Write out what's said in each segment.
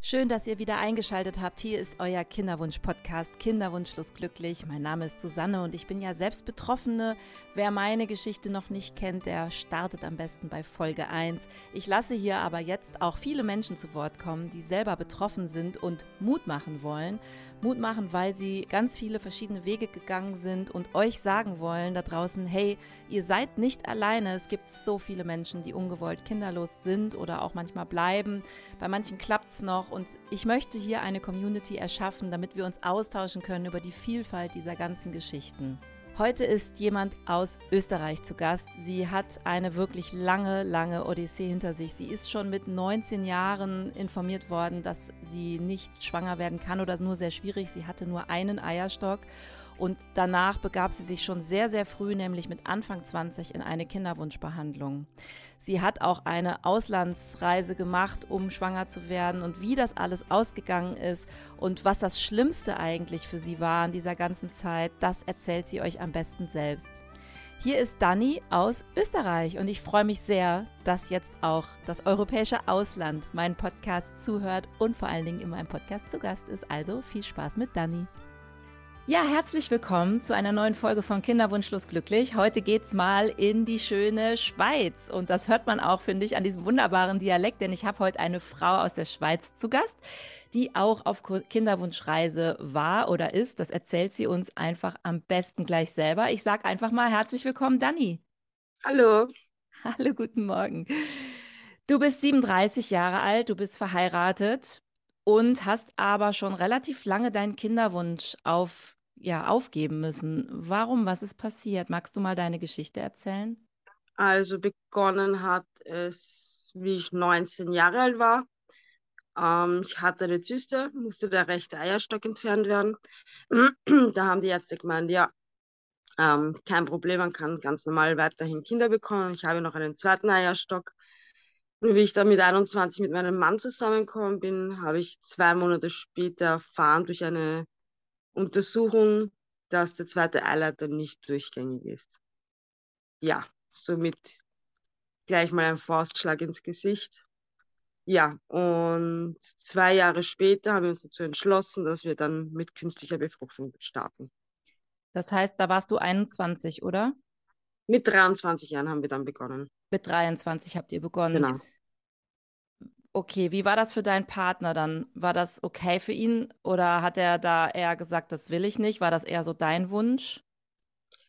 Schön, dass ihr wieder eingeschaltet habt. Hier ist euer Kinderwunsch-Podcast Kinderwunschlos glücklich. Mein Name ist Susanne und ich bin ja selbst Betroffene. Wer meine Geschichte noch nicht kennt, der startet am besten bei Folge 1. Ich lasse hier aber jetzt auch viele Menschen zu Wort kommen, die selber betroffen sind und Mut machen wollen. Mut machen, weil sie ganz viele verschiedene Wege gegangen sind und euch sagen wollen da draußen, hey, ihr seid nicht alleine. Es gibt so viele Menschen, die ungewollt kinderlos sind oder auch manchmal bleiben. Bei manchen klappt es noch und ich möchte hier eine Community erschaffen, damit wir uns austauschen können über die Vielfalt dieser ganzen Geschichten. Heute ist jemand aus Österreich zu Gast. Sie hat eine wirklich lange, lange Odyssee hinter sich. Sie ist schon mit 19 Jahren informiert worden, dass sie nicht schwanger werden kann oder nur sehr schwierig. Sie hatte nur einen Eierstock und danach begab sie sich schon sehr, sehr früh, nämlich mit Anfang 20, in eine Kinderwunschbehandlung. Sie hat auch eine Auslandsreise gemacht, um schwanger zu werden und wie das alles ausgegangen ist und was das Schlimmste eigentlich für sie war in dieser ganzen Zeit, das erzählt sie euch am besten selbst. Hier ist Dani aus Österreich und ich freue mich sehr, dass jetzt auch das europäische Ausland meinen Podcast zuhört und vor allen Dingen in meinem Podcast zu Gast ist. Also viel Spaß mit Dani. Ja, herzlich willkommen zu einer neuen Folge von Kinderwunschlos glücklich. Heute geht's mal in die schöne Schweiz und das hört man auch, finde ich, an diesem wunderbaren Dialekt, denn ich habe heute eine Frau aus der Schweiz zu Gast, die auch auf Kinderwunschreise war oder ist. Das erzählt sie uns einfach am besten gleich selber. Ich sage einfach mal herzlich willkommen, Dani. Hallo. Hallo, guten Morgen. Du bist 37 Jahre alt, du bist verheiratet und hast aber schon relativ lange deinen Kinderwunsch auf ja, aufgeben müssen. Warum? Was ist passiert? Magst du mal deine Geschichte erzählen? Also begonnen hat es, wie ich 19 Jahre alt war. Ähm, ich hatte eine Zyste, musste der rechte Eierstock entfernt werden. da haben die Ärzte gemeint, ja, ähm, kein Problem, man kann ganz normal weiterhin Kinder bekommen. Ich habe noch einen zweiten Eierstock. Wie ich dann mit 21 mit meinem Mann zusammengekommen bin, habe ich zwei Monate später erfahren durch eine Untersuchung, dass der zweite Eileiter nicht durchgängig ist. Ja, somit gleich mal ein Faustschlag ins Gesicht. Ja, und zwei Jahre später haben wir uns dazu entschlossen, dass wir dann mit künstlicher Befruchtung starten. Das heißt, da warst du 21, oder? Mit 23 Jahren haben wir dann begonnen. Mit 23 habt ihr begonnen. Genau. Okay, wie war das für deinen Partner dann? War das okay für ihn oder hat er da eher gesagt, das will ich nicht? War das eher so dein Wunsch?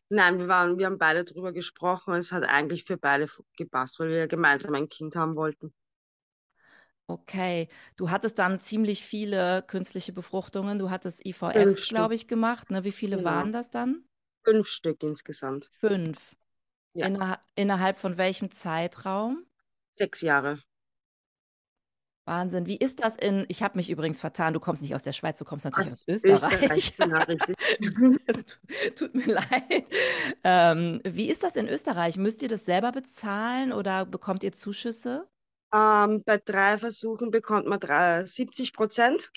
Nein, wir waren, wir haben beide darüber gesprochen und es hat eigentlich für beide gepasst, weil wir gemeinsam ein Kind haben wollten. Okay, du hattest dann ziemlich viele künstliche Befruchtungen. Du hattest IVFs, glaube ich, gemacht. Ne? Wie viele genau. waren das dann? Fünf Stück insgesamt. Fünf. Ja. Inner innerhalb von welchem Zeitraum? Sechs Jahre. Wahnsinn. Wie ist das in, ich habe mich übrigens vertan, du kommst nicht aus der Schweiz, du kommst natürlich aus, aus Österreich. Österreich tut mir leid. Ähm, wie ist das in Österreich? Müsst ihr das selber bezahlen oder bekommt ihr Zuschüsse? Ähm, bei drei Versuchen bekommt man drei, 70 Prozent.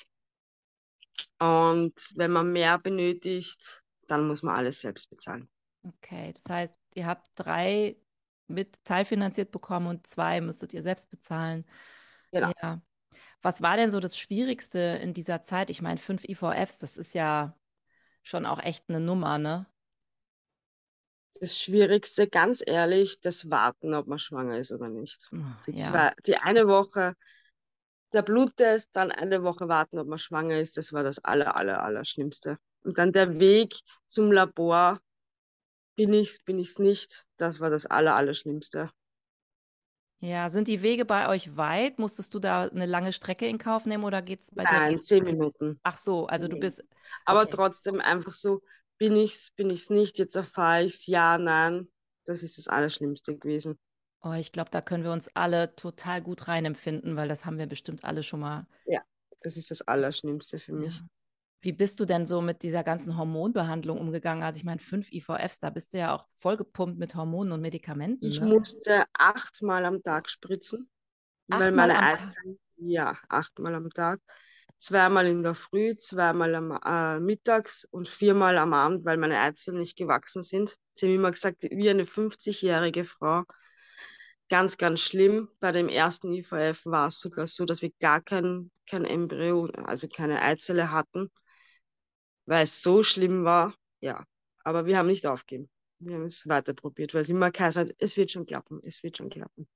Und wenn man mehr benötigt, dann muss man alles selbst bezahlen. Okay, das heißt, ihr habt drei mit teilfinanziert bekommen und zwei müsstet ihr selbst bezahlen. Genau. Ja. Was war denn so das Schwierigste in dieser Zeit? Ich meine, fünf IVFs, das ist ja schon auch echt eine Nummer, ne? Das Schwierigste, ganz ehrlich, das Warten, ob man schwanger ist oder nicht. Oh, Die, ja. zwei, die eine Woche der Bluttest, dann eine Woche warten, ob man schwanger ist, das war das aller, aller, aller Schlimmste. Und dann der Weg zum Labor, bin ich's, bin ich's nicht, das war das aller, aller Schlimmste. Ja, sind die Wege bei euch weit? Musstest du da eine lange Strecke in Kauf nehmen oder geht es bei dir? Nein, zehn Minuten. Ach so, also du bist, Aber okay. trotzdem einfach so, bin ich's, bin ich's nicht, jetzt erfahre ich's, ja, nein. Das ist das Allerschlimmste gewesen. Oh, ich glaube, da können wir uns alle total gut reinempfinden, weil das haben wir bestimmt alle schon mal. Das ist das Allerschlimmste für mich. Wie bist du denn so mit dieser ganzen Hormonbehandlung umgegangen? Also ich meine, fünf IVFs, da bist du ja auch vollgepumpt mit Hormonen und Medikamenten, Ich ne? musste achtmal am Tag spritzen, weil Achtmal meine am Tag. Eizellen, ja, achtmal am Tag. Zweimal in der Früh, zweimal am äh, mittags und viermal am Abend, weil meine Eizellen nicht gewachsen sind. Sie haben immer gesagt, wie eine 50-jährige Frau. ganz, ganz schlimm. Bei dem ersten IVF war es sogar so, dass wir gar kein, kein Embryo, also keine Eizelle hatten, weil es so schlimm war. Ja, aber wir haben nicht aufgegeben. Wir haben es weiter probiert, weil es immer geheißen hat, es wird schon klappen, es wird schon klappen.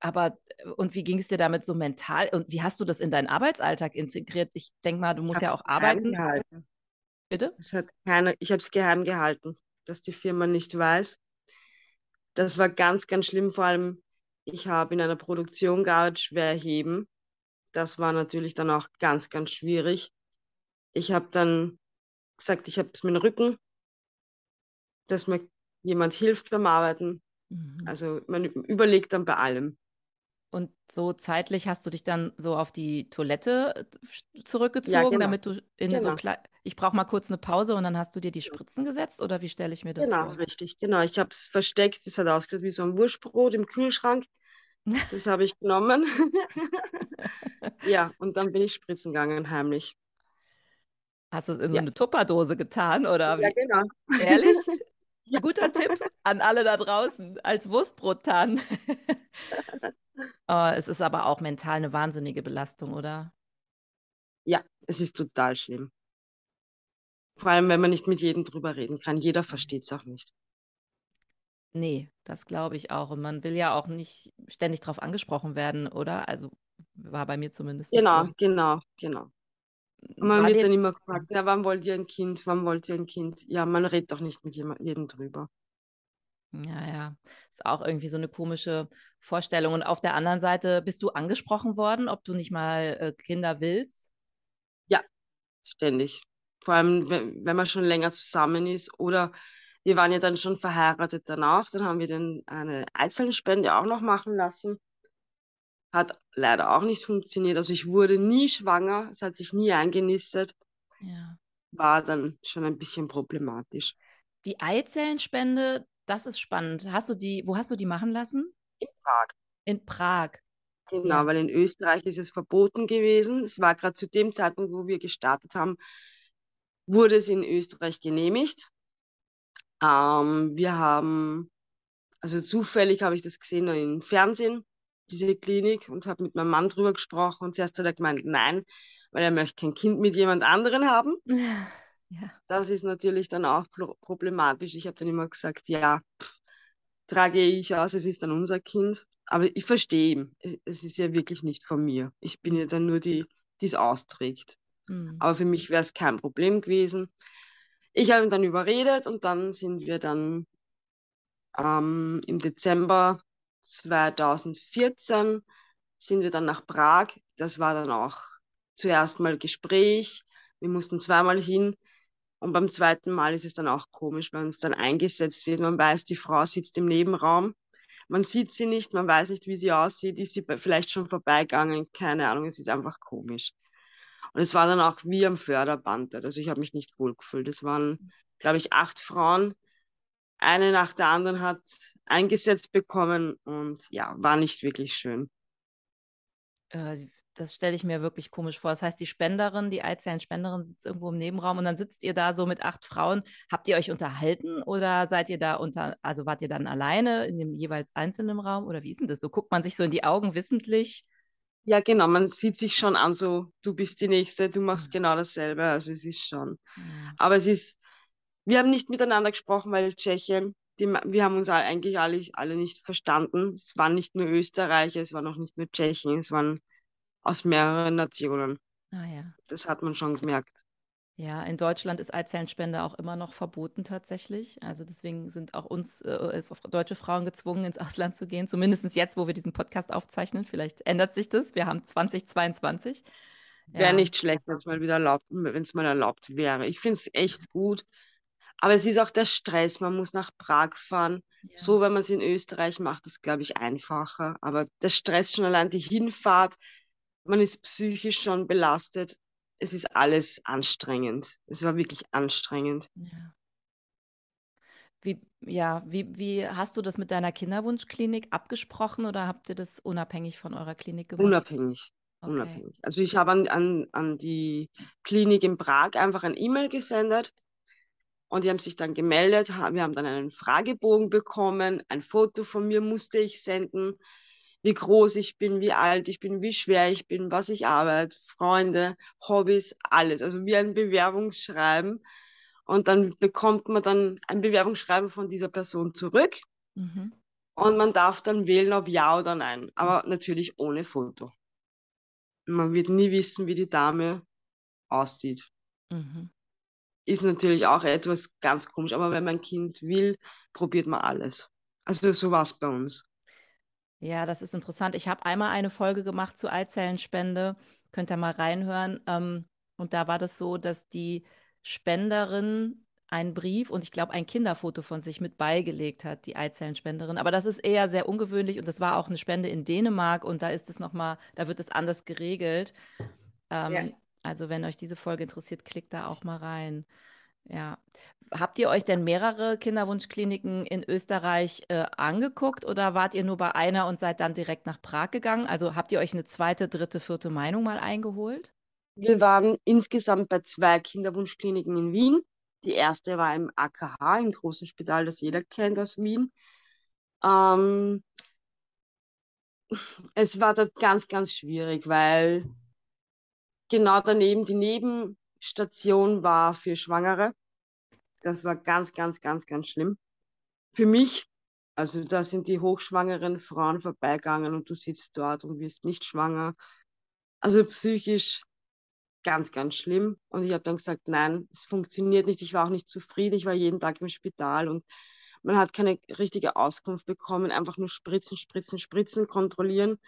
Aber und wie ging es dir damit so mental? Und wie hast du das in deinen Arbeitsalltag integriert? Ich denke mal, du musst ja auch arbeiten. Gehalten. Bitte? Es hat keine, ich habe es geheim gehalten, dass die Firma nicht weiß. Das war ganz, ganz schlimm. Vor allem, ich habe in einer Produktion gearbeitet, schwer heben. Das war natürlich dann auch ganz, ganz schwierig. Ich habe dann gesagt, ich habe es mit dem Rücken, dass mir jemand hilft beim Arbeiten. Mhm. Also man überlegt dann bei allem. Und so zeitlich hast du dich dann so auf die Toilette äh, zurückgezogen, ja, genau. damit du in genau. so klein. Ich brauche mal kurz eine Pause und dann hast du dir die Spritzen gesetzt oder wie stelle ich mir das genau, vor? Genau, richtig, genau. Ich habe es versteckt. Es hat ausgesehen wie so ein Wurstbrot im Kühlschrank. Das habe ich genommen. ja, und dann bin ich spritzen gegangen, heimlich. Hast du es in ja. so eine Tupperdose getan oder? Ja, genau. Ehrlich? Ja. Guter Tipp an alle da draußen als Wurstbrot tan. oh, es ist aber auch mental eine wahnsinnige Belastung, oder? Ja, es ist total schlimm. Vor allem, wenn man nicht mit jedem drüber reden kann. Jeder versteht es auch nicht. Nee, das glaube ich auch. Und man will ja auch nicht ständig darauf angesprochen werden, oder? Also war bei mir zumindest. Genau, so. genau, genau. Und man wird dann immer gefragt, na, wann wollt ihr ein Kind? Wann wollt ihr ein Kind? Ja, man redet doch nicht mit jedem drüber. Ja, ja. Ist auch irgendwie so eine komische Vorstellung. Und auf der anderen Seite bist du angesprochen worden, ob du nicht mal äh, Kinder willst? Ja, ständig. Vor allem, wenn, wenn man schon länger zusammen ist oder wir waren ja dann schon verheiratet danach, dann haben wir dann eine Eizellenspende auch noch machen lassen. Hat leider auch nicht funktioniert. Also ich wurde nie schwanger, es hat sich nie eingenistet. Ja. War dann schon ein bisschen problematisch. Die Eizellenspende, das ist spannend. Hast du die, wo hast du die machen lassen? In Prag. In Prag. Genau, ja. weil in Österreich ist es verboten gewesen. Es war gerade zu dem Zeitpunkt, wo wir gestartet haben, wurde es in Österreich genehmigt. Ähm, wir haben, also zufällig habe ich das gesehen im Fernsehen, diese Klinik, und habe mit meinem Mann drüber gesprochen. Und zuerst hat er gemeint, nein, weil er möchte kein Kind mit jemand anderen haben. Ja. Das ist natürlich dann auch problematisch. Ich habe dann immer gesagt, ja, pff, trage ich aus, es ist dann unser Kind. Aber ich verstehe ihn. Es ist ja wirklich nicht von mir. Ich bin ja dann nur die, die es austrägt. Mhm. Aber für mich wäre es kein Problem gewesen. Ich habe ihn dann überredet und dann sind wir dann ähm, im Dezember 2014 sind wir dann nach Prag. Das war dann auch zuerst mal Gespräch. Wir mussten zweimal hin. Und beim zweiten Mal ist es dann auch komisch, wenn es dann eingesetzt wird. Man weiß, die Frau sitzt im Nebenraum. Man sieht sie nicht, man weiß nicht, wie sie aussieht. Ist sie vielleicht schon vorbeigegangen? Keine Ahnung, es ist einfach komisch. Und es war dann auch wie am Förderband. Also ich habe mich nicht wohl gefühlt. Es waren, glaube ich, acht Frauen. Eine nach der anderen hat eingesetzt bekommen und ja, war nicht wirklich schön. Äh, das stelle ich mir wirklich komisch vor. Das heißt, die Spenderin, die Eizellenspenderin sitzt irgendwo im Nebenraum und dann sitzt ihr da so mit acht Frauen. Habt ihr euch unterhalten oder seid ihr da unter, also wart ihr dann alleine in dem jeweils einzelnen Raum oder wie ist denn das? So guckt man sich so in die Augen wissentlich? Ja, genau, man sieht sich schon an, so du bist die Nächste, du machst mhm. genau dasselbe. Also es ist schon. Mhm. Aber es ist, wir haben nicht miteinander gesprochen, weil Tschechien, die, wir haben uns eigentlich alle, alle nicht verstanden. Es waren nicht nur Österreicher, es waren auch nicht nur Tschechen, es waren aus mehreren Nationen. Ah ja. Das hat man schon gemerkt. Ja, in Deutschland ist Eizellenspende auch immer noch verboten tatsächlich. Also deswegen sind auch uns äh, deutsche Frauen gezwungen, ins Ausland zu gehen. Zumindest jetzt, wo wir diesen Podcast aufzeichnen. Vielleicht ändert sich das. Wir haben 2022. Wäre ja. nicht schlecht, wenn es mal wieder erlaubt, wenn es mal erlaubt wäre. Ich finde es echt gut. Aber es ist auch der Stress. Man muss nach Prag fahren. Ja. So, wenn man es in Österreich macht, ist, glaube ich, einfacher. Aber der Stress schon allein die Hinfahrt, man ist psychisch schon belastet es ist alles anstrengend. Es war wirklich anstrengend. Ja. Wie, ja, wie, wie hast du das mit deiner Kinderwunschklinik abgesprochen oder habt ihr das unabhängig von eurer Klinik gemacht? Unabhängig. Okay. Unabhängig. Also ich habe an, an, an die Klinik in Prag einfach ein E-Mail gesendet Und die haben sich dann gemeldet. Wir haben dann einen Fragebogen bekommen. Ein Foto von mir musste ich senden. Wie groß ich bin, wie alt ich bin, wie schwer ich bin, was ich arbeite, Freunde, Hobbys, alles. Also wie ein Bewerbungsschreiben. Und dann bekommt man dann ein Bewerbungsschreiben von dieser Person zurück. Mhm. Und man darf dann wählen, ob ja oder nein. Aber natürlich ohne Foto. Man wird nie wissen, wie die Dame aussieht. Mhm ist natürlich auch etwas ganz komisch, aber wenn mein Kind will, probiert man alles. Also so war es bei uns. Ja, das ist interessant. Ich habe einmal eine Folge gemacht zu Eizellenspende. Könnt ihr mal reinhören. Ähm, und da war das so, dass die Spenderin einen Brief und ich glaube ein Kinderfoto von sich mit beigelegt hat, die Eizellenspenderin. Aber das ist eher sehr ungewöhnlich und das war auch eine Spende in Dänemark und da ist es nochmal, da wird es anders geregelt. Ähm, ja. Also wenn euch diese Folge interessiert, klickt da auch mal rein. Ja. Habt ihr euch denn mehrere Kinderwunschkliniken in Österreich äh, angeguckt oder wart ihr nur bei einer und seid dann direkt nach Prag gegangen? Also habt ihr euch eine zweite, dritte, vierte Meinung mal eingeholt? Wir waren insgesamt bei zwei Kinderwunschkliniken in Wien. Die erste war im AKH, im großen Spital, das jeder kennt aus Wien. Ähm, es war dort ganz, ganz schwierig, weil genau daneben die Nebenstation war für Schwangere. Das war ganz, ganz, ganz, ganz schlimm. Für mich, also da sind die hochschwangeren Frauen vorbeigegangen und du sitzt dort und wirst nicht schwanger. Also psychisch ganz, ganz schlimm. Und ich habe dann gesagt, nein, es funktioniert nicht. Ich war auch nicht zufrieden. Ich war jeden Tag im Spital und man hat keine richtige Auskunft bekommen. Einfach nur Spritzen, Spritzen, Spritzen kontrollieren.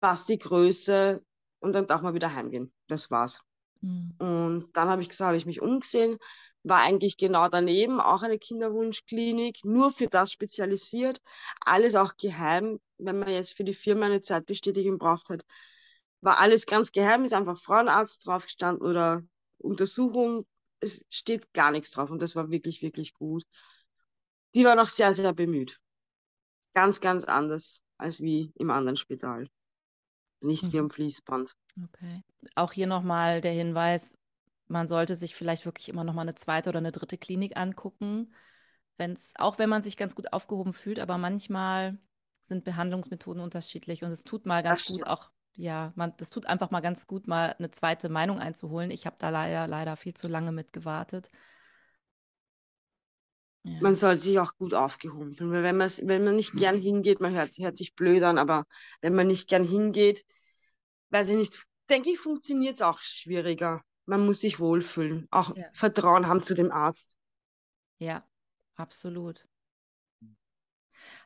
Passt die Größe, und dann darf man wieder heimgehen. Das war's. Mhm. Und dann habe ich gesagt, habe ich mich umgesehen, war eigentlich genau daneben auch eine Kinderwunschklinik, nur für das spezialisiert, alles auch geheim, wenn man jetzt für die Firma eine Zeitbestätigung braucht hat, war alles ganz geheim, ist einfach Frauenarzt draufgestanden oder Untersuchung, es steht gar nichts drauf und das war wirklich, wirklich gut. Die war noch sehr, sehr bemüht. Ganz, ganz anders als wie im anderen Spital nicht mhm. wie am Fließband. Okay. Auch hier nochmal der Hinweis, man sollte sich vielleicht wirklich immer nochmal eine zweite oder eine dritte Klinik angucken, wenn's, auch wenn man sich ganz gut aufgehoben fühlt, aber manchmal sind Behandlungsmethoden unterschiedlich und es tut mal ganz gut auch, ja, man, das tut einfach mal ganz gut, mal eine zweite Meinung einzuholen. Ich habe da leider, leider viel zu lange mit gewartet. Ja. Man soll sich auch gut aufgehoben fühlen, weil wenn, wenn man nicht gern hingeht, man hört, hört sich blöd an, aber wenn man nicht gern hingeht, weiß ich nicht, denke ich, funktioniert es auch schwieriger. Man muss sich wohlfühlen, auch ja. Vertrauen haben zu dem Arzt. Ja, absolut.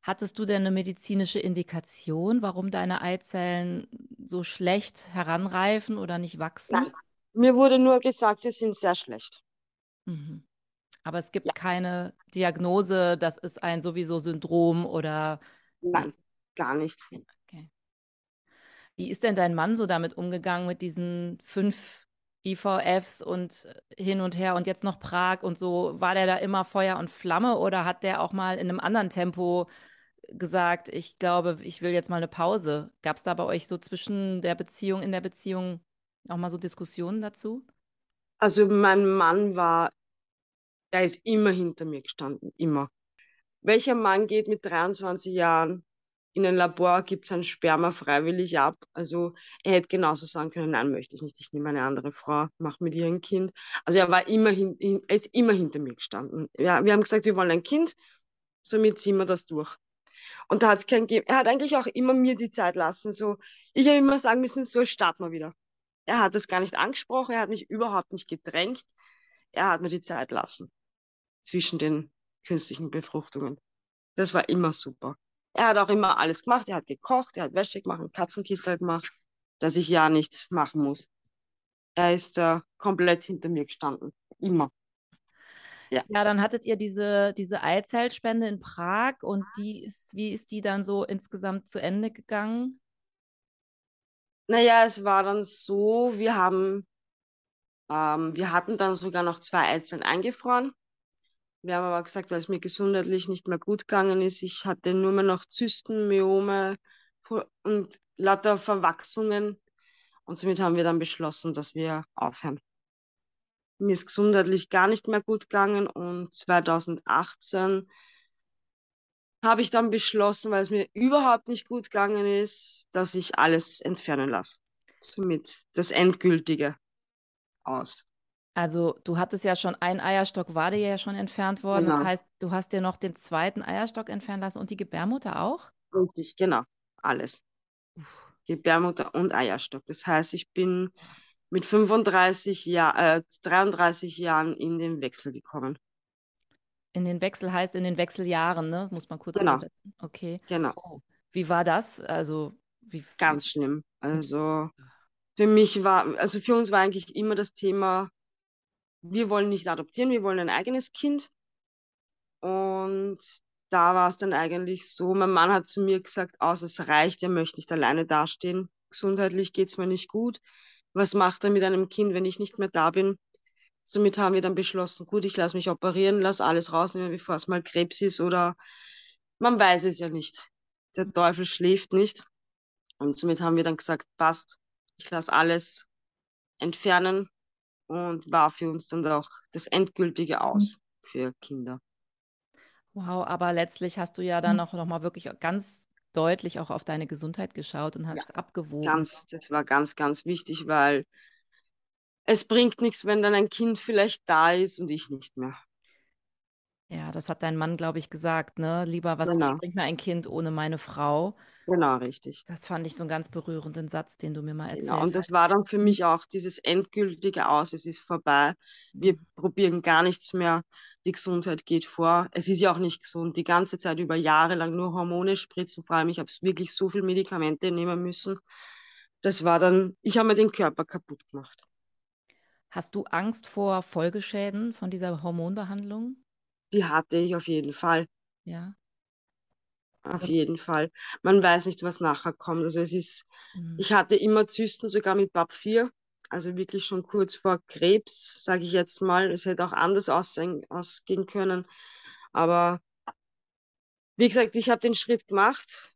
Hattest du denn eine medizinische Indikation, warum deine Eizellen so schlecht heranreifen oder nicht wachsen? Nein. Mir wurde nur gesagt, sie sind sehr schlecht. Mhm. Aber es gibt ja. keine Diagnose, das ist ein sowieso Syndrom oder. Nein, gar nichts. Okay. Wie ist denn dein Mann so damit umgegangen mit diesen fünf IVFs und hin und her und jetzt noch Prag und so? War der da immer Feuer und Flamme oder hat der auch mal in einem anderen Tempo gesagt, ich glaube, ich will jetzt mal eine Pause? Gab es da bei euch so zwischen der Beziehung, in der Beziehung auch mal so Diskussionen dazu? Also mein Mann war der ist immer hinter mir gestanden, immer. Welcher Mann geht mit 23 Jahren in ein Labor, gibt sein Sperma freiwillig ab? Also er hätte genauso sagen können, nein, möchte ich nicht, ich nehme eine andere Frau, mache mit ihr ein Kind. Also er war immer, hin, er ist immer hinter mir gestanden. Ja, wir haben gesagt, wir wollen ein Kind, somit ziehen wir das durch. Und da hat es kein Er hat eigentlich auch immer mir die Zeit lassen. So, ich habe immer sagen müssen, so starten wir wieder. Er hat das gar nicht angesprochen, er hat mich überhaupt nicht gedrängt. Er hat mir die Zeit lassen zwischen den künstlichen Befruchtungen. Das war immer super. Er hat auch immer alles gemacht. Er hat gekocht, er hat Wäsche gemacht, Katzenkiste gemacht, dass ich ja nichts machen muss. Er ist äh, komplett hinter mir gestanden. Immer. Ja. ja, dann hattet ihr diese, diese Eizellspende in Prag und die ist, wie ist die dann so insgesamt zu Ende gegangen? Naja, es war dann so, wir haben, ähm, wir hatten dann sogar noch zwei Eizellen eingefroren wir haben aber gesagt, weil es mir gesundheitlich nicht mehr gut gegangen ist, ich hatte nur mehr noch Zysten, Myome und lauter Verwachsungen. Und somit haben wir dann beschlossen, dass wir aufhören. mir ist gesundheitlich gar nicht mehr gut gegangen und 2018 habe ich dann beschlossen, weil es mir überhaupt nicht gut gegangen ist, dass ich alles entfernen lasse. Somit das Endgültige aus. Also du hattest ja schon einen Eierstock, war dir ja schon entfernt worden. Genau. Das heißt, du hast dir noch den zweiten Eierstock entfernen lassen und die Gebärmutter auch? Richtig, genau, alles. Gebärmutter und Eierstock. Das heißt, ich bin mit 35 Jahr, äh, 33 Jahren in den Wechsel gekommen. In den Wechsel heißt in den Wechseljahren, ne? Muss man kurz Genau. übersetzen. Okay. Genau, Oh. Wie war das? Also, wie, ganz schlimm. Also für mich war, also für uns war eigentlich immer das Thema, wir wollen nicht adoptieren, wir wollen ein eigenes Kind. Und da war es dann eigentlich so, mein Mann hat zu mir gesagt, aus, es reicht, er möchte nicht alleine dastehen. Gesundheitlich geht es mir nicht gut. Was macht er mit einem Kind, wenn ich nicht mehr da bin? Somit haben wir dann beschlossen, gut, ich lasse mich operieren, lasse alles rausnehmen, bevor es mal Krebs ist oder man weiß es ja nicht. Der Teufel schläft nicht. Und somit haben wir dann gesagt, passt, ich lasse alles entfernen und war für uns dann auch das Endgültige aus für Kinder. wow, aber letztlich hast du ja dann auch noch mal wirklich ganz deutlich auch auf deine Gesundheit geschaut und hast abgewogen. Ganz, das war ganz, ganz wichtig, weil es bringt nichts, wenn dann ein Kind vielleicht da ist und ich nicht mehr. Ja, das hat dein Mann, glaube ich, gesagt, ne? Lieber, was, was Genau. bringt mir ein Kind ohne meine Frau? Genau, richtig. Das fand ich so einen ganz berührenden Satz, den du mir mal erzählt Genau. Und das hast. war dann für mich auch dieses endgültige Aus, es ist vorbei. Wir probieren gar nichts mehr. Die Gesundheit geht vor. Es ist ja auch nicht gesund. Die ganze Zeit über Jahre lang nur Hormone spritzen. Vor allem, ich habe wirklich so viel Medikamente nehmen müssen. Das war dann, ich habe mir den Körper kaputt gemacht. Hast du Angst vor Folgeschäden von dieser Hormonbehandlung? Die hatte ich auf jeden Fall. Ja. Auf jeden Fall. Man weiß nicht, was nachher kommt. Also es ist, Mhm. ich hatte immer Zysten, sogar mit BAP 4. Also wirklich schon kurz vor Krebs, sage ich jetzt mal. Es hätte auch anders aussehen, ausgehen können. Aber wie gesagt, ich habe den Schritt gemacht.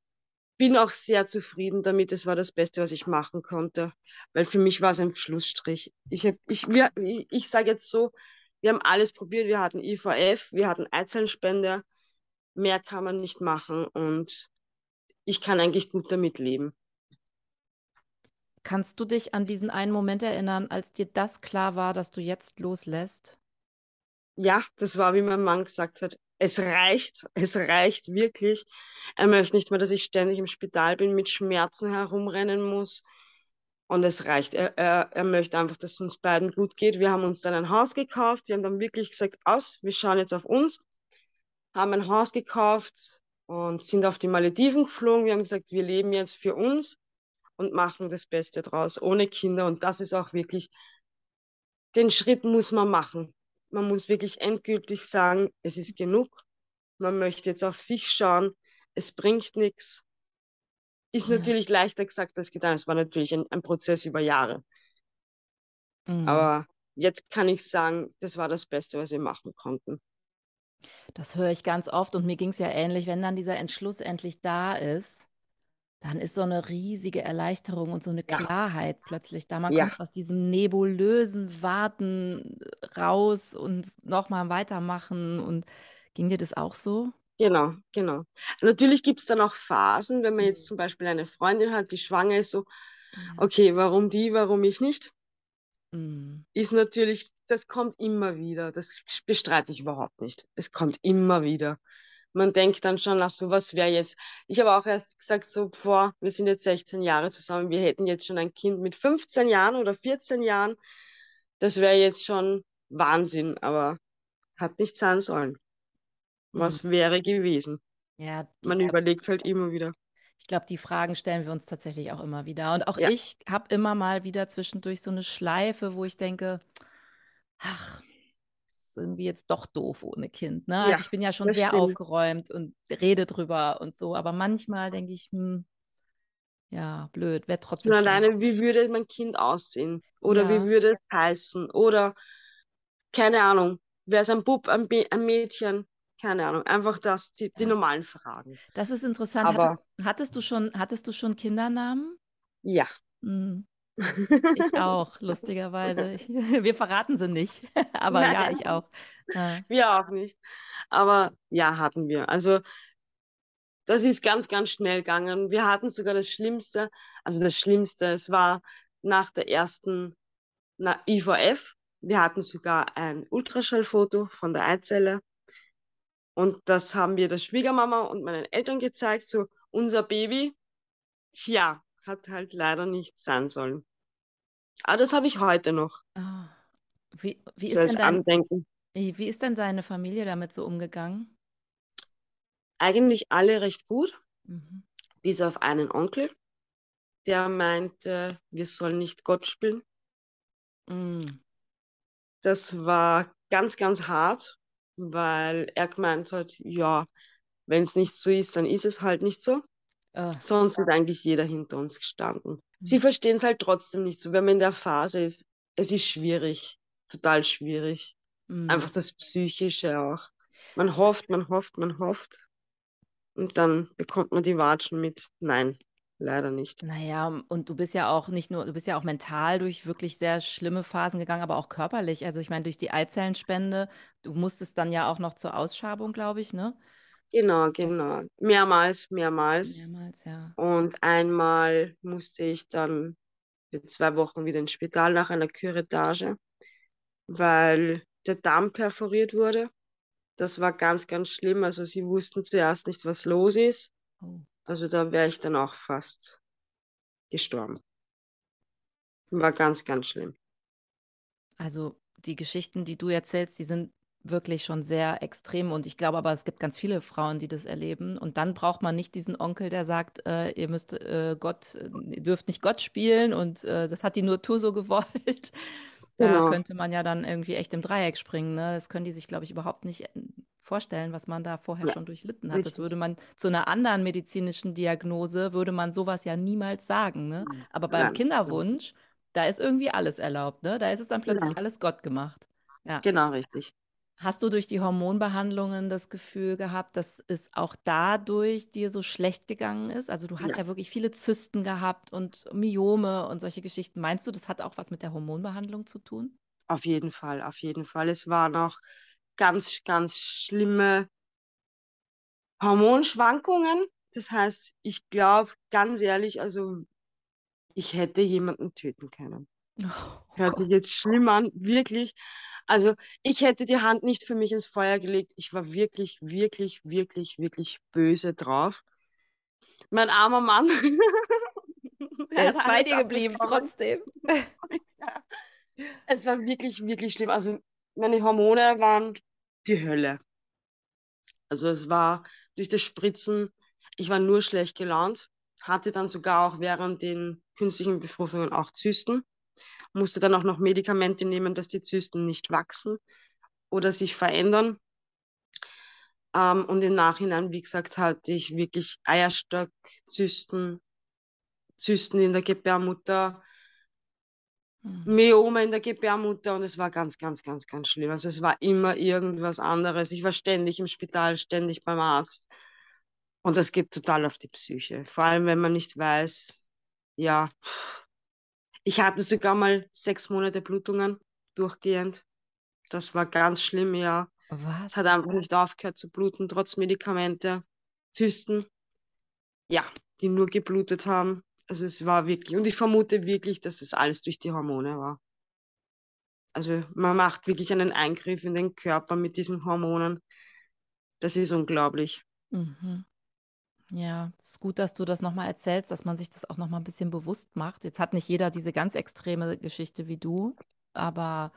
Bin auch sehr zufrieden damit. Es war das Beste, was ich machen konnte. Weil für mich war es ein Schlussstrich. Ich, hab, ich, wir, ich, ich sage jetzt so, wir haben alles probiert. Wir hatten IVF, wir hatten Eizellenspende. Mehr kann man nicht machen. Und ich kann eigentlich gut damit leben. Kannst du dich an diesen einen Moment erinnern, als dir das klar war, dass du jetzt loslässt? Ja, das war, wie mein Mann gesagt hat. Es reicht, es reicht wirklich. Er möchte nicht mehr, dass ich ständig im Spital bin, mit Schmerzen herumrennen muss. Und es reicht. Er, er, er möchte einfach, dass es uns beiden gut geht. Wir haben uns dann ein Haus gekauft. Wir haben dann wirklich gesagt, aus, wir schauen jetzt auf uns. Haben ein Haus gekauft und sind auf die Malediven geflogen. Wir haben gesagt, wir leben jetzt für uns und machen das Beste draus, ohne Kinder. Und das ist auch wirklich, den Schritt muss man machen. Man muss wirklich endgültig sagen, es ist genug. Man möchte jetzt auf sich schauen. Es bringt nichts. Ist Ja. natürlich leichter gesagt als getan. Es war natürlich ein, ein Prozess über Jahre. Mhm. Aber jetzt kann ich sagen, das war das Beste, was wir machen konnten. Das höre ich ganz oft und mir ging es ja ähnlich, wenn dann dieser Entschluss endlich da ist, dann ist so eine riesige Erleichterung und so eine Ja. Klarheit plötzlich da. Man Ja. kommt aus diesem nebulösen Warten raus und nochmal weitermachen. Und ging dir das auch so? Genau, genau. Natürlich gibt es dann auch Phasen, wenn man jetzt Mhm. zum Beispiel eine Freundin hat, die schwanger ist, so, okay, warum die, warum ich nicht? Mhm. Ist natürlich, das kommt immer wieder. Das bestreite ich überhaupt nicht. Es kommt immer wieder. Man denkt dann schon nach so, was wäre jetzt. Ich habe auch erst gesagt, so, boah, wir sind jetzt 16 Jahre zusammen, wir hätten jetzt schon ein Kind mit 15 Jahren oder 14 Jahren. Das wäre jetzt schon Wahnsinn, aber hat nicht sein sollen. Was wäre gewesen? Ja, Man glaub, überlegt halt immer wieder. ich glaube, die Fragen stellen wir uns tatsächlich auch immer wieder. Und auch Ja. ich habe immer mal wieder zwischendurch so eine Schleife, wo ich denke, ach, ist irgendwie jetzt doch doof ohne Kind. Ne? Ja, Also ich bin ja schon sehr stimmt. aufgeräumt und rede drüber und so, aber manchmal denke ich, hm, ja, blöd, wäre trotzdem Schon alleine, wie würde mein Kind aussehen? Oder Ja. wie würde es heißen? Oder keine Ahnung, wäre es ein Bub, ein, Be ein Mädchen? Keine Ahnung, einfach das, die, die Ja. normalen Fragen. Das ist interessant. Aber Hattest, hattest du schon, hattest du schon Kindernamen? ja, Hm. Ich auch, lustigerweise. Ich, wir verraten sie nicht, aber Nein. ja, ich auch. Ja. Wir auch nicht. Aber ja, hatten wir. Also das ist ganz, ganz schnell gegangen. Wir hatten sogar das Schlimmste, also das Schlimmste, es war nach der ersten na, IVF. Wir hatten sogar ein Ultraschallfoto von der Eizelle. Und das haben wir der Schwiegermama und meinen Eltern gezeigt, so unser Baby. Tja, hat halt leider nicht sein sollen. Aber das habe ich heute noch. Oh. Wie, wie, ist denn dein, wie ist denn deine Familie damit so umgegangen? Eigentlich alle recht gut, mhm. bis auf einen Onkel, der meinte, wir sollen nicht Gott spielen. Mhm. Das war ganz, ganz hart, weil er gemeint hat, ja, wenn es nicht so ist, dann ist es halt nicht so. Oh. Sonst ist eigentlich jeder hinter uns gestanden. Mhm. Sie verstehen es halt trotzdem nicht so, wenn man in der Phase ist. Es ist schwierig, total schwierig. Mhm. Einfach das Psychische auch. Man hofft, man hofft, man hofft. Und dann bekommt man die Watschen mit. Nein, leider nicht. Naja, und du bist ja auch nicht nur, du bist ja auch mental durch wirklich sehr schlimme Phasen gegangen, aber auch körperlich. Also ich meine, durch die Eizellenspende, du musstest dann ja auch noch zur Ausschabung, glaube ich, ne? Genau, genau. Mehrmals, mehrmals. Mehrmals, ja. Und einmal musste ich dann für zwei Wochen wieder ins Spital nach einer Küretage, weil der Darm perforiert wurde. Das war ganz, ganz schlimm. Also sie wussten zuerst nicht, was los ist. Oh. Also da wäre ich dann auch fast gestorben. War ganz, ganz schlimm. Also die Geschichten, die du erzählst, die sind wirklich schon sehr extrem und ich glaube aber, es gibt ganz viele Frauen, die das erleben und dann braucht man nicht diesen Onkel, der sagt, äh, ihr müsst äh, Gott, ihr dürft nicht Gott spielen und äh, das hat die Natur so gewollt, da genau. könnte man ja dann irgendwie echt im Dreieck springen. Ne? Das können die sich, glaube ich, überhaupt nicht äh, vorstellen, was man da vorher ja. schon durchlitten hat. Richtig. Das würde man zu einer anderen medizinischen Diagnose, würde man sowas ja niemals sagen. Ne? Aber beim ja. Kinderwunsch, da ist irgendwie alles erlaubt. Ne? Da ist es dann plötzlich genau. alles Gott gemacht. Ja. Genau, richtig. Hast du durch die Hormonbehandlungen das Gefühl gehabt, dass es auch dadurch dir so schlecht gegangen ist? Also du hast ja, ja wirklich viele Zysten gehabt und Myome und solche Geschichten. Meinst du, das hat auch was mit der Hormonbehandlung zu tun? Auf jeden Fall, auf jeden Fall. Es waren auch ganz, ganz schlimme Hormonschwankungen. Das heißt, ich glaube ganz ehrlich, also ich hätte jemanden töten können. Oh, Hört sich jetzt schlimm an, wirklich. Also ich hätte die Hand nicht für mich ins Feuer gelegt. Ich war wirklich, wirklich, wirklich, wirklich böse drauf. Mein armer Mann. er ist bei dir geblieben, trotzdem. ja. Es war wirklich, wirklich schlimm. Also meine Hormone waren die Hölle. Also es war durch das Spritzen, ich war nur schlecht gelaunt, hatte dann sogar auch während den künstlichen Befruchtungen auch Zysten musste dann auch noch Medikamente nehmen, dass die Zysten nicht wachsen oder sich verändern. Ähm, und im Nachhinein, wie gesagt, hatte ich wirklich Eierstockzysten, Zysten in der Gebärmutter, mhm. Myome in der Gebärmutter und es war ganz, ganz, ganz, ganz schlimm. Also es war immer irgendwas anderes. Ich war ständig im Spital, ständig beim Arzt. Und das geht total auf die Psyche. Vor allem, wenn man nicht weiß, ja, pff, ich hatte sogar mal sechs Monate Blutungen durchgehend. Das war ganz schlimm, ja. Was? Es hat einfach nicht aufgehört zu bluten, trotz Medikamente, Zysten. Ja, die nur geblutet haben. Also es war wirklich, und ich vermute wirklich, dass es alles durch die Hormone war. Also man macht wirklich einen Eingriff in den Körper mit diesen Hormonen. Das ist unglaublich. Mhm. Ja, es ist gut, dass du das nochmal erzählst, dass man sich das auch nochmal ein bisschen bewusst macht. Jetzt hat nicht jeder diese ganz extreme Geschichte wie du, aber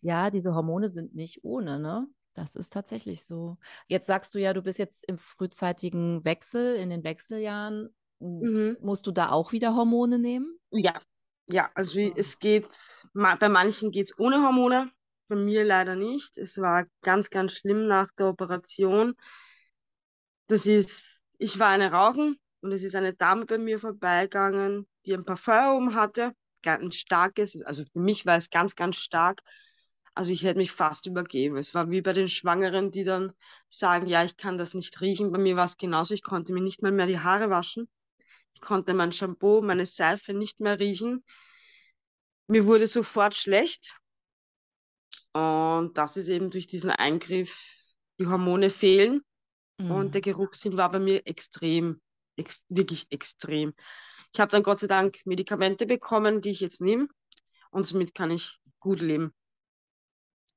ja, diese Hormone sind nicht ohne, ne? Das ist tatsächlich so. Jetzt sagst du ja, du bist jetzt im frühzeitigen Wechsel, in den Wechseljahren. Mhm. Musst du da auch wieder Hormone nehmen? Ja, ja, also oh. es geht, bei manchen geht es ohne Hormone, bei mir leider nicht. Es war ganz, ganz schlimm nach der Operation. Das ist ich war eine Rauchen und es ist eine Dame bei mir vorbeigegangen, die ein Parfum um hatte, ganz starkes, also für mich war es ganz, ganz stark. Also ich hätte mich fast übergeben. Es war wie bei den Schwangeren, die dann sagen, ja, ich kann das nicht riechen. Bei mir war es genauso, ich konnte mir nicht mal mehr die Haare waschen. Ich konnte mein Shampoo, meine Seife nicht mehr riechen. Mir wurde sofort schlecht. Und das ist eben durch diesen Eingriff, die Hormone fehlen. Mhm. Und der Geruchssinn war bei mir extrem, ex wirklich extrem. Ich habe dann Gott sei Dank Medikamente bekommen, die ich jetzt nehme. Und somit kann ich gut leben.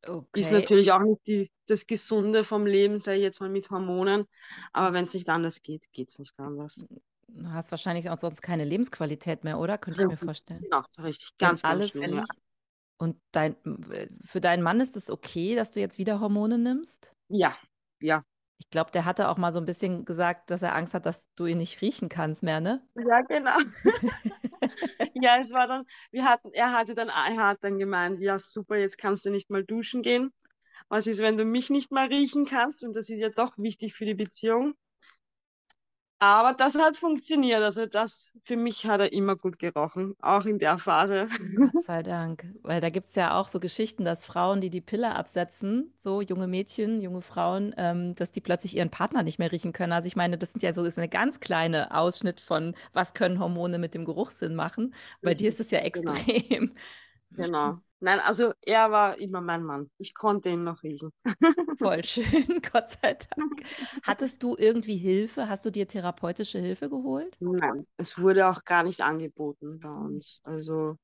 Okay. Ist natürlich auch nicht die, das Gesunde vom Leben, sei jetzt mal mit Hormonen. Aber wenn es nicht anders geht, geht es nicht anders. Du hast wahrscheinlich auch sonst keine Lebensqualität mehr, oder? Könnte ich mir vorstellen. Genau, richtig. Ganz, ganz alles schlimm, ja. Und dein, für deinen Mann ist es okay, dass du jetzt wieder Hormone nimmst? Ja, ja. Ich glaube, der hatte auch mal so ein bisschen gesagt, dass er Angst hat, dass du ihn nicht riechen kannst mehr, ne? Ja, genau. ja, es war dann, wir hatten, er hatte dann, er hat dann gemeint, ja super, jetzt kannst du nicht mal duschen gehen. Was ist, wenn du mich nicht mal riechen kannst? Und das ist ja doch wichtig für die Beziehung. Aber das hat funktioniert. Also das für mich hat er immer gut gerochen, auch in der Phase. Gott sei Dank. Weil da gibt es ja auch so Geschichten, dass Frauen, die die Pille absetzen, so junge Mädchen, junge Frauen, ähm, dass die plötzlich ihren Partner nicht mehr riechen können. Also ich meine, das sind ja so ist eine ganz kleine Ausschnitt von, was können Hormone mit dem Geruchssinn machen. Bei dir ist es ja genau. extrem. Genau. Genau. Nein, also er war immer mein Mann. Ich konnte ihn noch riechen. Voll schön, Gott sei Dank. Hattest du irgendwie Hilfe? Hast du dir therapeutische Hilfe geholt? Nein, es wurde auch gar nicht angeboten bei uns. Also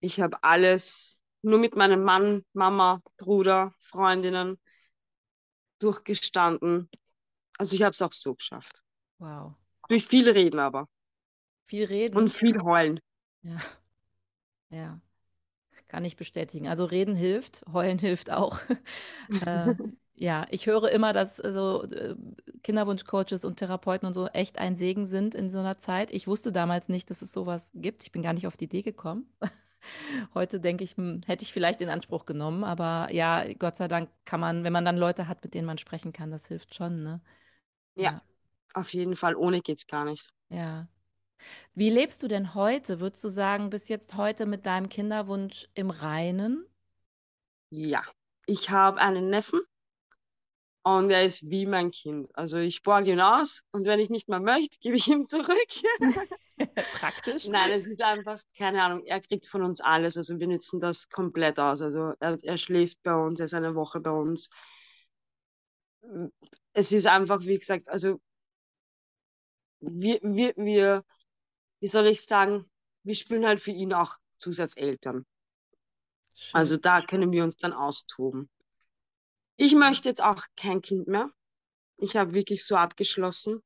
ich habe alles nur mit meinem Mann, Mama, Bruder, Freundinnen durchgestanden. Also ich habe es auch so geschafft. Wow. Durch viel Reden aber. Viel Reden. Und viel Heulen. Ja. Ja. Kann ich bestätigen. Also reden hilft, heulen hilft auch. äh, ja, ich höre immer, dass so äh, Kinderwunschcoaches und Therapeuten und so echt ein Segen sind in so einer Zeit. Ich wusste damals nicht, dass es sowas gibt. Ich bin gar nicht auf die Idee gekommen. Heute denke ich, hm, hätte ich vielleicht in Anspruch genommen, aber ja, Gott sei Dank kann man, wenn man dann Leute hat, mit denen man sprechen kann, das hilft schon, ne? Ja, ja. auf jeden Fall. Ohne geht's gar nicht. Ja. Wie lebst du denn heute? Würdest du sagen, bis jetzt heute mit deinem Kinderwunsch im Reinen? Ja, ich habe einen Neffen und er ist wie mein Kind. Also ich borge ihn aus und wenn ich nicht mehr möchte, gebe ich ihm zurück. Praktisch. Nein, es ist einfach, keine Ahnung, er kriegt von uns alles. Also wir nützen das komplett aus. Also er, er schläft bei uns, er ist eine Woche bei uns. Es ist einfach, wie gesagt, also wir, wir, wir wie soll ich sagen, wir spielen halt für ihn auch Zusatzeltern. Schön. Also da können wir uns dann austoben. Ich möchte jetzt auch kein Kind mehr. Ich habe wirklich so abgeschlossen.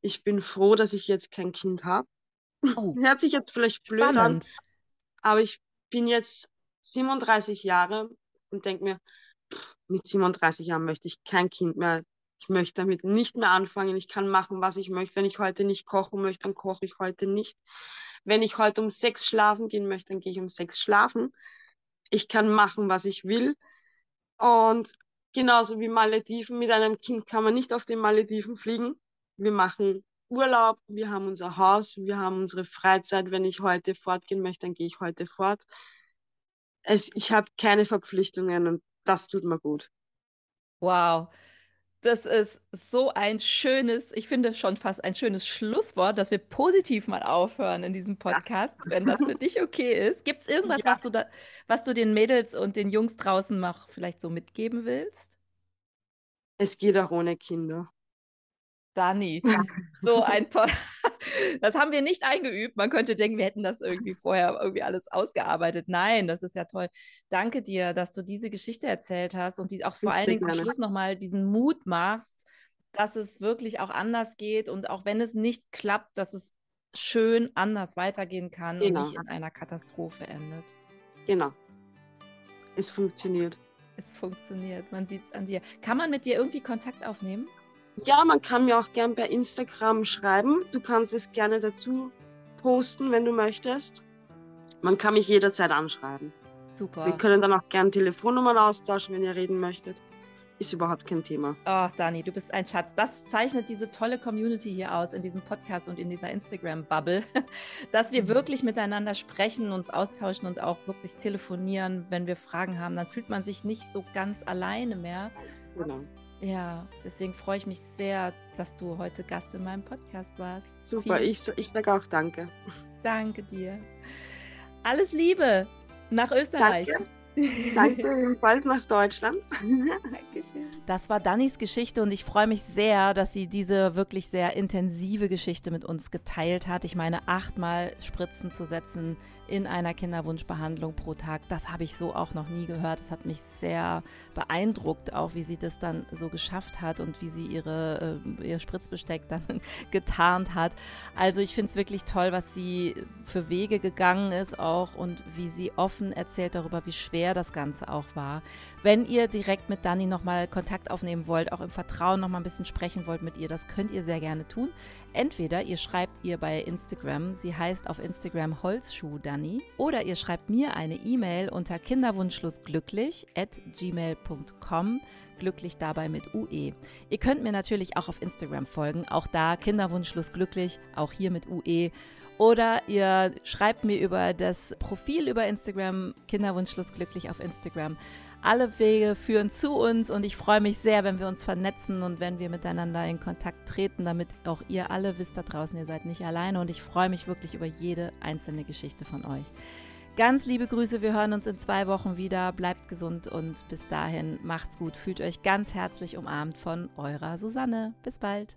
Ich bin froh, dass ich jetzt kein Kind habe. Oh. Hört sich jetzt vielleicht blöd Spannend. an, aber ich bin jetzt 37 Jahre und denke mir, pff, mit 37 Jahren möchte ich kein Kind mehr. Ich möchte damit nicht mehr anfangen. Ich kann machen, was ich möchte. Wenn ich heute nicht kochen möchte, dann koche ich heute nicht. Wenn ich heute um sechs schlafen gehen möchte, dann gehe ich um sechs schlafen. Ich kann machen, was ich will. Und genauso wie Malediven, mit einem Kind kann man nicht auf den Malediven fliegen. Wir machen Urlaub, wir haben unser Haus, wir haben unsere Freizeit. Wenn ich heute fortgehen möchte, dann gehe ich heute fort. Es, ich habe keine Verpflichtungen und das tut mir gut. Wow. Das ist so ein schönes, ich finde schon fast ein schönes Schlusswort, dass wir positiv mal aufhören in diesem Podcast, ja. wenn das für dich okay ist. Gibt es irgendwas, ja. was, du da, was du den Mädels und den Jungs draußen noch vielleicht so mitgeben willst? Es geht auch ohne Kinder. Dani, so ein toller. Das haben wir nicht eingeübt. Man könnte denken, wir hätten das irgendwie vorher irgendwie alles ausgearbeitet. Nein, das ist ja toll. Danke dir, dass du diese Geschichte erzählt hast und die auch vor allen Dingen zum Schluss nochmal diesen Mut machst, dass es wirklich auch anders geht und auch wenn es nicht klappt, dass es schön anders weitergehen kann genau. und nicht in einer Katastrophe endet. Genau. Es funktioniert. Es funktioniert. Man sieht es an dir. Kann man mit dir irgendwie Kontakt aufnehmen? Ja, man kann mir auch gern per Instagram schreiben. Du kannst es gerne dazu posten, wenn du möchtest. Man kann mich jederzeit anschreiben. Super. Wir können dann auch gern Telefonnummern austauschen, wenn ihr reden möchtet. Ist überhaupt kein Thema. Oh, Dani, du bist ein Schatz. Das zeichnet diese tolle Community hier aus, in diesem Podcast und in dieser Instagram-Bubble, dass wir mhm. wirklich miteinander sprechen, uns austauschen und auch wirklich telefonieren. Wenn wir Fragen haben, dann fühlt man sich nicht so ganz alleine mehr. Genau Ja, deswegen freue ich mich sehr, dass du heute Gast in meinem Podcast warst. Super, ich, ich sage auch danke. Danke dir. Alles Liebe nach Österreich. Danke. Danke ebenfalls nach Deutschland. Dankeschön. Das war Dannys Geschichte und ich freue mich sehr, dass sie diese wirklich sehr intensive Geschichte mit uns geteilt hat. Ich meine, achtmal Spritzen zu setzen in einer Kinderwunschbehandlung pro Tag, das habe ich so auch noch nie gehört. Das hat mich sehr beeindruckt, auch wie sie das dann so geschafft hat und wie sie ihre, äh, ihr Spritzbesteck dann getarnt hat. Also ich finde es wirklich toll, was sie für Wege gegangen ist auch und wie sie offen erzählt darüber, wie schwer das Ganze auch war. Wenn ihr direkt mit Dani nochmal Kontakt aufnehmen wollt, auch im Vertrauen nochmal ein bisschen sprechen wollt mit ihr, das könnt ihr sehr gerne tun. Entweder ihr schreibt ihr bei Instagram, sie heißt auf Instagram Holzschuh Dani, oder ihr schreibt mir eine E-Mail unter kinderwunschlosglücklich at gmail.com glücklich dabei mit UE. Ihr könnt mir natürlich auch auf Instagram folgen, auch da Kinderwunschlos glücklich, auch hier mit UE. Oder ihr schreibt mir über das Profil über Instagram, Kinderwunschlos glücklich auf Instagram. Alle Wege führen zu uns und ich freue mich sehr, wenn wir uns vernetzen und wenn wir miteinander in Kontakt treten, damit auch ihr alle wisst da draußen, ihr seid nicht alleine und ich freue mich wirklich über jede einzelne Geschichte von euch. Ganz liebe Grüße, wir hören uns in zwei Wochen wieder. Bleibt gesund und bis dahin macht's gut. Fühlt euch ganz herzlich umarmt von eurer Susanne. Bis bald.